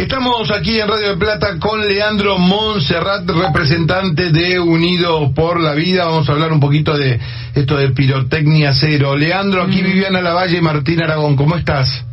Estamos aquí en Radio de Plata con Leandro Monserrat, representante de Unidos por la Vida. Vamos a hablar un poquito de esto de pirotecnia cero. Leandro, aquí Viviana Lavalle y Martín Aragón, ¿cómo estás?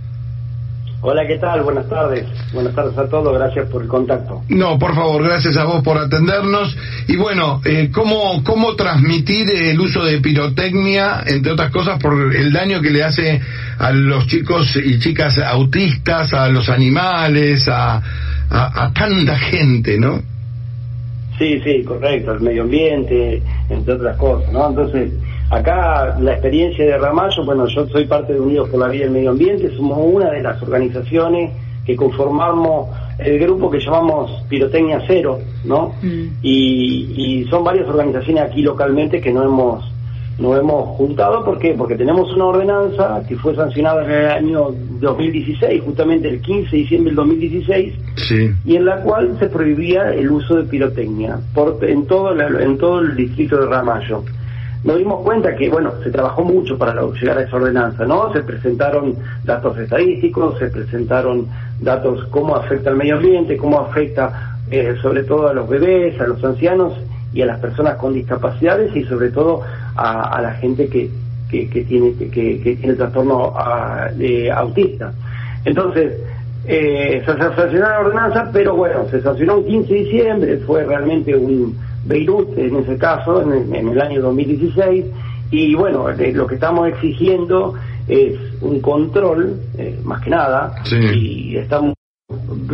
Hola, ¿qué tal? Buenas tardes. Buenas tardes a todos, gracias por el contacto. No, por favor, gracias a vos por atendernos. Y bueno, eh, ¿cómo, ¿cómo transmitir el uso de pirotecnia, entre otras cosas, por el daño que le hace a los chicos y chicas autistas, a los animales, a, a, a tanta gente, ¿no? Sí, sí, correcto, al medio ambiente, entre otras cosas, ¿no? Entonces, Acá la experiencia de Ramallo, bueno, yo soy parte de Unidos por la Vida y el Medio Ambiente, somos una de las organizaciones que conformamos el grupo que llamamos Pirotecnia Cero, ¿no? Mm. Y, son varias organizaciones aquí localmente que no hemos nos hemos juntado, ¿por qué? Porque tenemos una ordenanza que fue sancionada en el año 2016, justamente el 15 de diciembre del 2016, y en la cual se prohibía el uso de pirotecnia por, en, todo en todo el distrito de Ramallo nos dimos cuenta que, bueno, se trabajó mucho para llegar a esa ordenanza, ¿no? Se presentaron datos estadísticos, se presentaron datos cómo afecta al medio ambiente, cómo afecta eh, sobre todo a los bebés, a los ancianos y a las personas con discapacidades y sobre todo a, la gente que, que, tiene que, tiene trastorno ah, autista. Entonces, eh, se sancionó la ordenanza, pero bueno, se sancionó un 15 de diciembre, fue realmente un Beirut en ese caso, en el, año 2016, y bueno, eh, lo que estamos exigiendo es un control, eh, más que nada, y estamos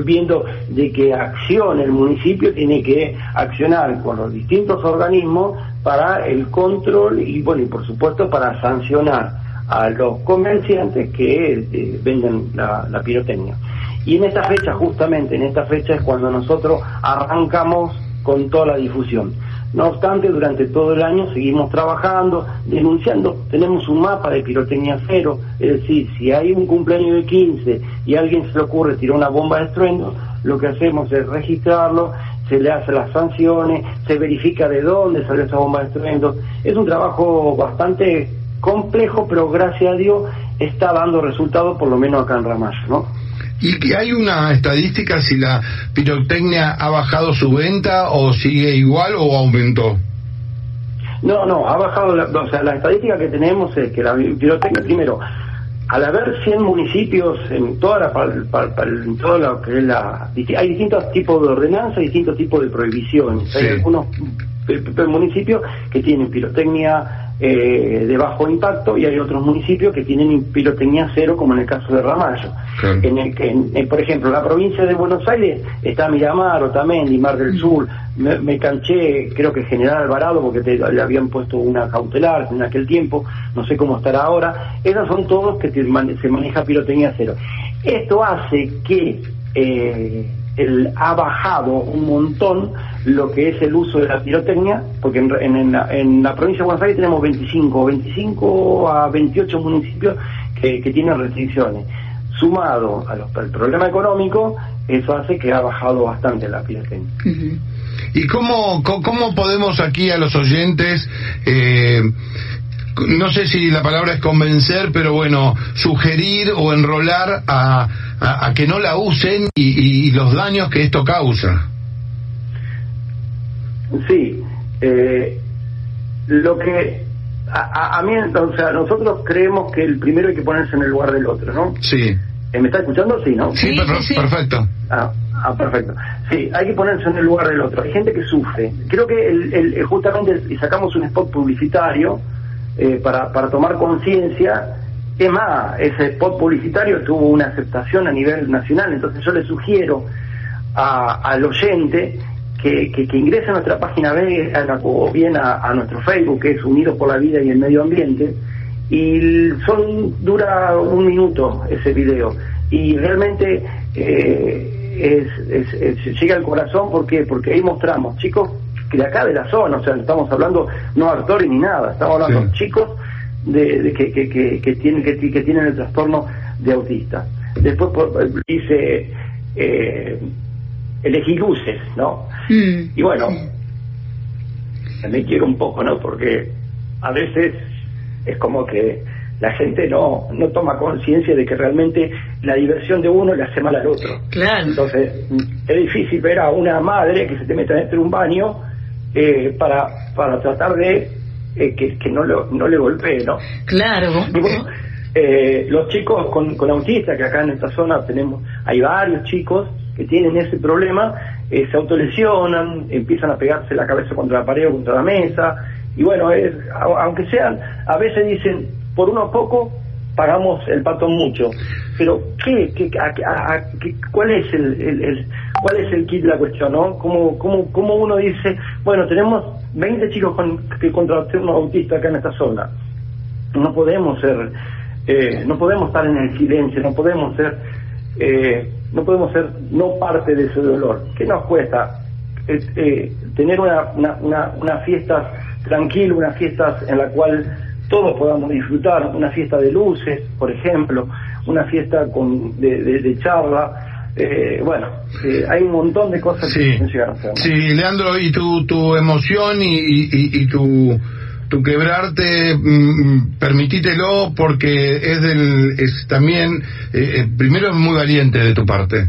viendo de que accione el municipio tiene que accionar con los distintos organismos para el control y bueno y por supuesto para sancionar a los comerciantes que eh, venden la, la pirotecnia. Y en esta fecha justamente en esta fecha es cuando nosotros arrancamos con toda la difusión. No obstante, durante todo el año seguimos trabajando, denunciando. Tenemos un mapa de pirotecnia cero, es decir, si hay un cumpleaños de 15 y alguien se le ocurre tirar una bomba de estruendo, lo que hacemos es registrarlo, se le hace las sanciones, se verifica de dónde salió esa bomba de estruendo. Es un trabajo bastante complejo, pero gracias a Dios está dando resultados, por lo menos acá en Ramallo, ¿no? ¿Y hay una estadística si la pirotecnia ha bajado su venta o sigue igual o aumentó? No, no, ha bajado, la, o sea, la estadística que tenemos es que la pirotecnia, primero, al haber 100 municipios en toda la, en toda lo que es la, hay distintos tipos de ordenanzas, distintos tipos de prohibiciones. Hay algunos municipios que tienen pirotecnia eh, de bajo impacto y hay otros municipios que tienen pirotecnia cero, como en el caso de Ramallo. En el que, por ejemplo, la provincia de Buenos Aires está Miramar, Otamendi, Mar del mm. Sur, me, canché, creo que General Alvarado, porque le habían puesto una cautelar en aquel tiempo, no sé cómo estará ahora. Esos son todos que se maneja pirotecnia cero. Esto hace que eh, el, ha bajado un montón lo que es el uso de la pirotecnia, porque en, en, la, provincia de Buenos Aires tenemos 25, 25 a 28 municipios que, tienen restricciones. Sumado al problema económico, eso hace que ha bajado bastante la pirotecnia. ¿Y cómo, cómo podemos aquí a los oyentes eh, no sé si la palabra es convencer, pero bueno, sugerir o enrolar a, a, que no la usen y, los daños que esto causa. Sí, eh, lo que a, a, mí, o sea, nosotros creemos que el primero hay que ponerse en el lugar del otro, ¿no? Sí. Eh, ¿Me está escuchando? Sí, ¿no? Sí, perfecto. Ah, ah, perfecto. Sí, hay que ponerse en el lugar del otro. Hay gente que sufre. Creo que el, el, justamente sacamos un spot publicitario eh, para, para tomar conciencia. Es más, ese spot publicitario tuvo una aceptación a nivel nacional, entonces yo le sugiero a, al oyente que, que, ingrese a nuestra página o bien a, nuestro Facebook, que es Unidos por la Vida y el Medio Ambiente, y son dura un minuto ese video, y realmente eh, es, llega al corazón, ¿por Porque ahí mostramos, chicos, de acá de la zona, o sea, estamos hablando no actores ni nada, estamos hablando chicos de, que, que, que, tienen que, tienen el trastorno de autista. Después dice eh, elegir luces, ¿no? Mm, y bueno, me quiero un poco, ¿no? Porque a veces es como que la gente no, no toma conciencia de que realmente la diversión de uno le hace mal al otro. Claro. Entonces, es difícil ver a una madre que se te mete dentro de un baño eh, para, para tratar de eh, que, que no, lo, no le golpee, ¿no? Claro. Y bueno, eh, los chicos con, con autistas, que acá en esta zona tenemos, hay varios chicos que tienen ese problema, eh, se autolesionan, empiezan a pegarse la cabeza contra la pared o contra la mesa, y bueno, es, aunque sean, a veces dicen, por uno poco pagamos el pato mucho, pero ¿qué, qué, a- a- qué- cuál es el, el- cuál es el kit de la cuestión, no? ¿Cómo, cómo, cómo uno dice, bueno, tenemos 20 chicos con, que con trastorno autista acá en esta zona, no podemos ser eh, no podemos estar en el silencio no podemos ser eh, no podemos ser no parte de ese dolor. ¿qué nos cuesta Eh, eh, tener una, una, una, una fiesta tranquila unas fiestas en la cual todos podamos disfrutar una fiesta de luces por ejemplo una fiesta con de, de, de charla eh, bueno eh, hay un montón de cosas que Sí, a ser ¿no? sí, Leandro, y tu, tu emoción y, y, y- y tu, tu quebrarte, mm, permitítelo porque es, del, es también, eh, eh, primero es muy valiente de tu parte.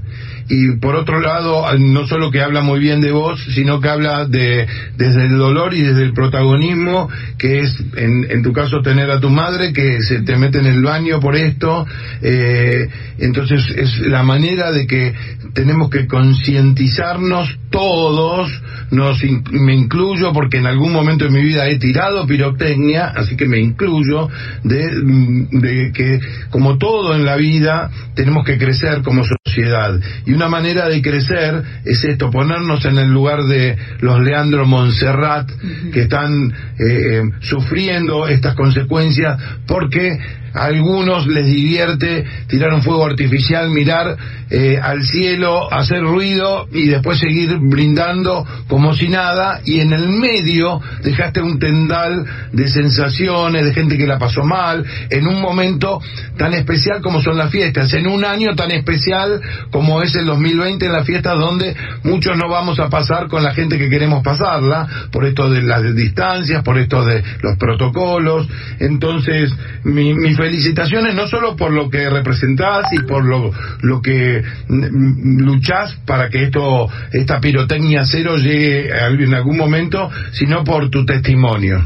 Y por otro lado, no solo que habla muy bien de vos, sino que habla de desde el dolor y desde el protagonismo, que es en, en tu caso tener a tu madre que se te mete en el baño por esto. eh, entonces es la manera de que tenemos que concientizarnos todos, nos in- me incluyo porque en algún momento de mi vida he tirado pirotecnia, así que me incluyo de, mm, de que como todo en la vida tenemos que crecer como sociedad. Y una manera de crecer es esto, ponernos en el lugar de los Leandro Montserrat que están eh, sufriendo estas consecuencias porque a algunos les divierte tirar un fuego artificial, mirar eh, al cielo, hacer ruido y después seguir brindando como si nada. Y en el medio dejaste un tendal de sensaciones, de gente que la pasó mal, en un momento tan especial como son las fiestas, en un año tan especial como es el 2020 en las fiestas donde muchos no vamos a pasar con la gente que queremos pasarla, por esto de las distancias, por esto de los protocolos, entonces mi, mis felicitaciones no solo por lo que representás y por lo, lo que mm, luchás para que esto, esta pirotecnia cero llegue en algún momento, sino por tu testimonio.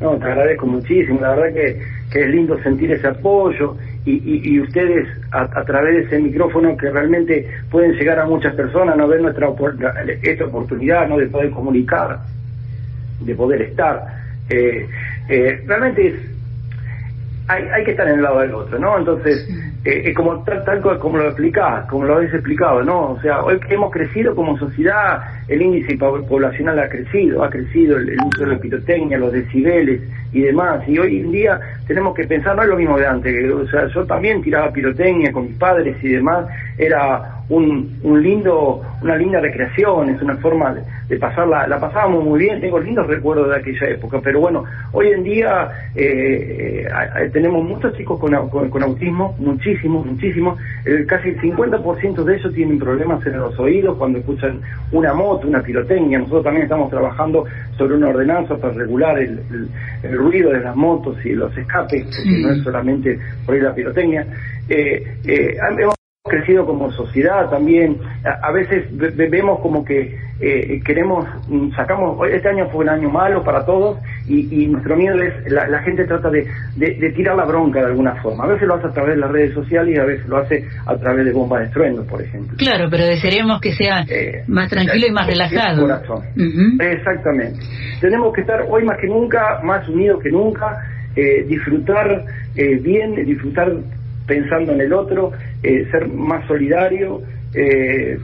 No, te agradezco muchísimo, la verdad que, que es lindo sentir ese apoyo y, y, ustedes a, través de ese micrófono que realmente pueden llegar a muchas personas, no ver nuestra esta oportunidad ¿no? de poder comunicar, de poder estar. Eh, eh, realmente es, hay, hay que estar en el lado del otro, ¿no? Entonces, eh, como tal, tal co- como lo explicás, como lo habéis explicado, ¿no? O sea, hoy hemos crecido como sociedad, el índice po- poblacional ha crecido, ha crecido el, el uso de la pirotecnia, los decibeles y demás, y hoy en día tenemos que pensar, no es lo mismo de antes, que, o sea, yo también tiraba pirotecnia con mis padres y demás, era un, un lindo, una linda recreación, es una forma de, de pasarla, la pasábamos muy bien, tengo lindos recuerdos de aquella época, pero bueno, hoy en día eh, eh, tenemos muchos chicos con, con, con autismo, muchísimos, muchísimos, el, casi el 50% de ellos tienen problemas en los oídos cuando escuchan una moto, una pirotecnia, nosotros también estamos trabajando sobre una ordenanza para regular el, el- el ruido de las motos y los escapes, porque no es solamente por ahí la pirotecnia. Eh, eh, hemos crecido como sociedad también. A, a veces ve- ve- vemos como que eh, queremos, mm, sacamos, este año fue un año malo para todos y, y nuestro miedo es, la, la gente trata de, de- de tirar la bronca de alguna forma. A veces lo hace a través de las redes sociales y a veces lo hace a través de bombas de estruendo, por ejemplo. Claro, pero desearíamos que sea Eh, más tranquilo y más relajado. corazón. Exactamente. Tenemos que estar hoy más que nunca, más unidos que nunca, eh, disfrutar eh, bien, disfrutar pensando en el otro, eh, ser más solidario, eh,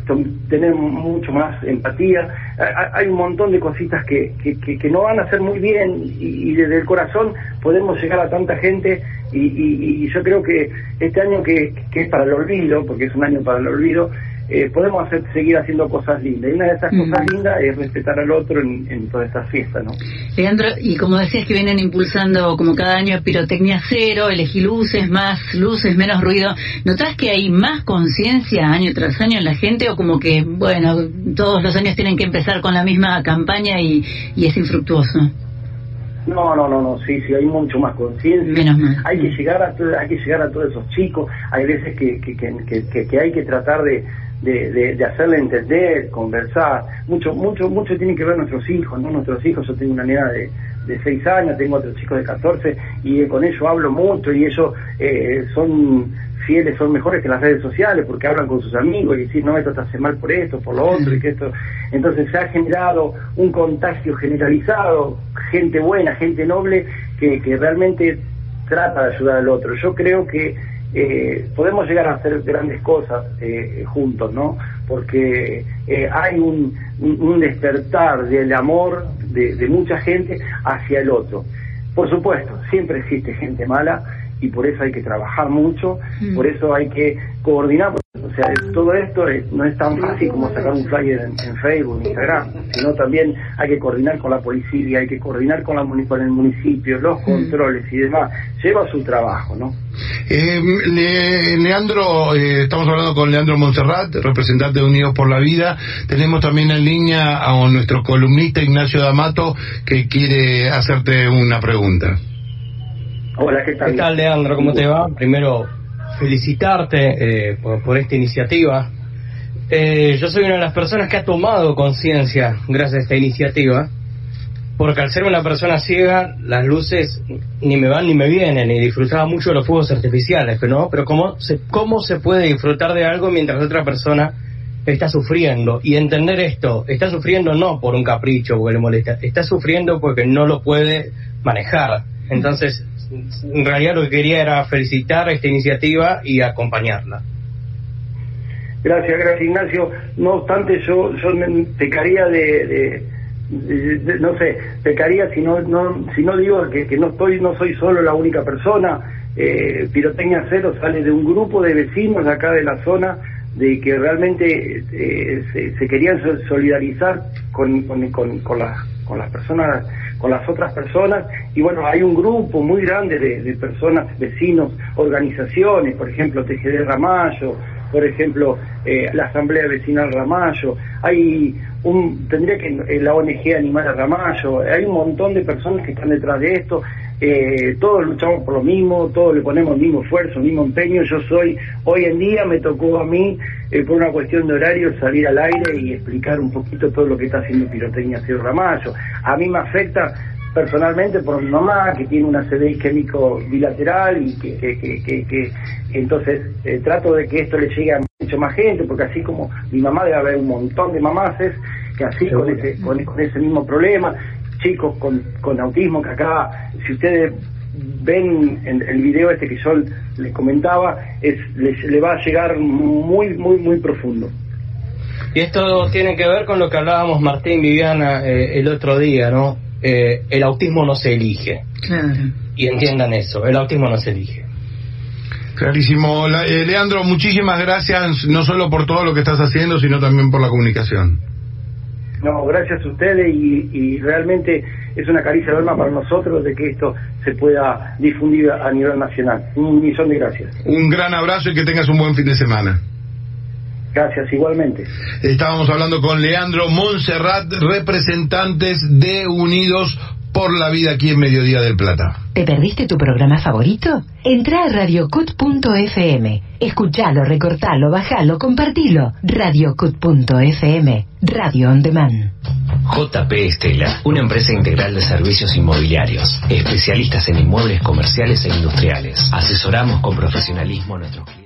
tener mucho más empatía. Ha- ha- Hay un montón de cositas que, que, no van a ser muy bien y, desde el corazón podemos llegar a tanta gente y, y- yo creo que este año que es para el olvido, porque es un año para el olvido, eh, podemos hacer, seguir haciendo cosas lindas. Y una de esas Mm. cosas lindas es respetar al otro en, en todas estas fiestas, ¿no? Leandro, y como decías que vienen impulsando como cada año pirotecnia cero, elegí luces, más luces, menos ruido, ¿notás que hay más conciencia año tras año en la gente o como que, bueno, todos los años tienen que empezar con la misma campaña y, y es infructuoso? No, no, no, no, sí, sí, hay mucho más conciencia. Hay que llegar a hay que llegar a todos esos chicos. Hay veces que, que, que, que hay que tratar de, de, de, hacerle entender, conversar. Mucho, mucho, mucho tiene que ver nuestros hijos, ¿no? Nuestros hijos, yo tengo una nena de, de 6 años, tengo otros chicos de 14 y con ellos hablo mucho y ellos eh, son fieles, son mejores que las redes sociales porque hablan con sus amigos y dicen, no, esto te hace mal por esto, por lo otro y que esto... Entonces se ha generado un contagio generalizado, gente buena, gente noble que, que realmente trata de ayudar al otro. Yo creo que eh, podemos llegar a hacer grandes cosas eh, juntos, ¿no? Porque eh, hay un, un, despertar del amor de, de, mucha gente hacia el otro. Por supuesto, siempre existe gente mala y por eso hay que trabajar mucho, mm. por eso hay que coordinar. O sea, todo esto no es tan fácil como sacar un flyer en, Facebook, en Instagram, sino también hay que coordinar con la policía, hay que coordinar con, la, con el municipio, los mm. controles y demás. Lleva su trabajo, ¿no? Eh, Leandro, eh, estamos hablando con Leandro Montserrat, representante de Unidos por la Vida. Tenemos también en línea a nuestro columnista Ignacio D'Amato que quiere hacerte una pregunta. Hola, ¿qué tal? ¿Qué tal, Leandro? ¿Cómo te va? Primero, felicitarte eh, por, esta iniciativa. Eh, yo soy una de las personas que ha tomado conciencia gracias a esta iniciativa, porque al ser una persona ciega, las luces ni me van ni me vienen, y disfrutaba mucho de los fuegos artificiales, no, pero cómo se, cómo se puede disfrutar de algo mientras otra persona está sufriendo y entender esto, está sufriendo no por un capricho porque le molesta, está sufriendo porque no lo puede manejar. Entonces, en realidad lo que quería era felicitar esta iniciativa y acompañarla. Gracias, gracias Ignacio. No obstante, yo, yo pecaría de, de, no sé, pecaría si no, no, si no digo que, no estoy, no soy solo la única persona. Eh, Pirotecnia Cero sale de un grupo de vecinos acá de la zona de que realmente eh, se, se, querían solidarizar con, con, con, con, las, con las personas con las otras personas. Y bueno, hay un grupo muy grande de, personas, vecinos, organizaciones, por ejemplo, TGD Ramallo, por ejemplo, eh, la Asamblea Vecinal Ramallo, hay un, tendría que eh, la ONG Animal Ramallo, hay un montón de personas que están detrás de esto, eh, todos luchamos por lo mismo, todos le ponemos el mismo esfuerzo, el mismo empeño. Yo soy, hoy en día me tocó a mí, eh, por una cuestión de horario, salir al aire y explicar un poquito todo lo que está haciendo Pirotecnia Cierro Ramallo. A mí me afecta personalmente por mi mamá, que tiene una CD isquémico bilateral y que, que, que, que entonces eh, trato de que esto le llegue a mucho más gente, porque así como mi mamá debe haber un montón de mamaces que así con ese, con, con ese mismo problema, chicos con, con autismo que acá, si ustedes ven en el video este que yo les comentaba, es, le va a llegar muy, muy, muy profundo. Y esto tiene que ver con lo que hablábamos Martín Viviana eh, el otro día, ¿no? Eh, el autismo no se elige. Y entiendan eso, el autismo no se elige. Clarísimo. Eh, Leandro, muchísimas gracias, no solo por todo lo que estás haciendo, sino también por la comunicación. No, gracias a ustedes y, realmente es una caricia de alma para nosotros de que esto se pueda difundir a nivel nacional. Un millón de gracias. Un gran abrazo y que tengas un buen fin de semana. Gracias, igualmente. Estábamos hablando con Leandro Montserrat, representantes de Unidos por la vida aquí en Mediodía del Plata. ¿Te perdiste tu programa favorito? Entra a radiocut.fm. Escuchalo, recortalo, bajalo, compartilo. radiocut.fm. Radio on demand. JP Estela, una empresa integral de servicios inmobiliarios, especialistas en inmuebles comerciales e industriales. Asesoramos con profesionalismo a nuestros clientes.